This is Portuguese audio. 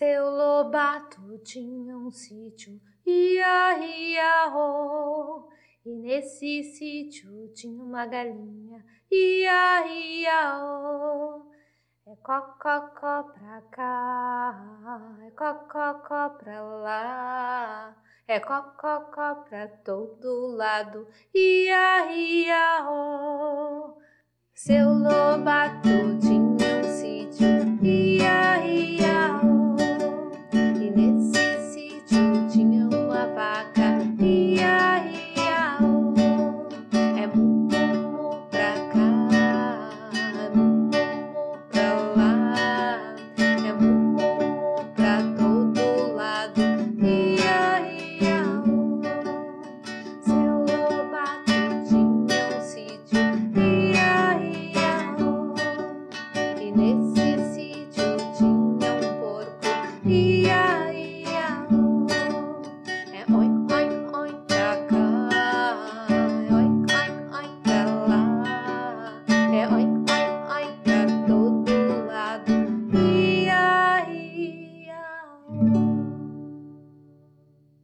Seu Lobato tinha um sítio, ia, ia, oh. E nesse sítio tinha uma galinha, ia, ia, oh. É cococó pra cá, é cococó pra lá, é cococó pra todo lado, ia, ia, oh. Seu Lobato tinha nesse sítio tinha um porco. Ia,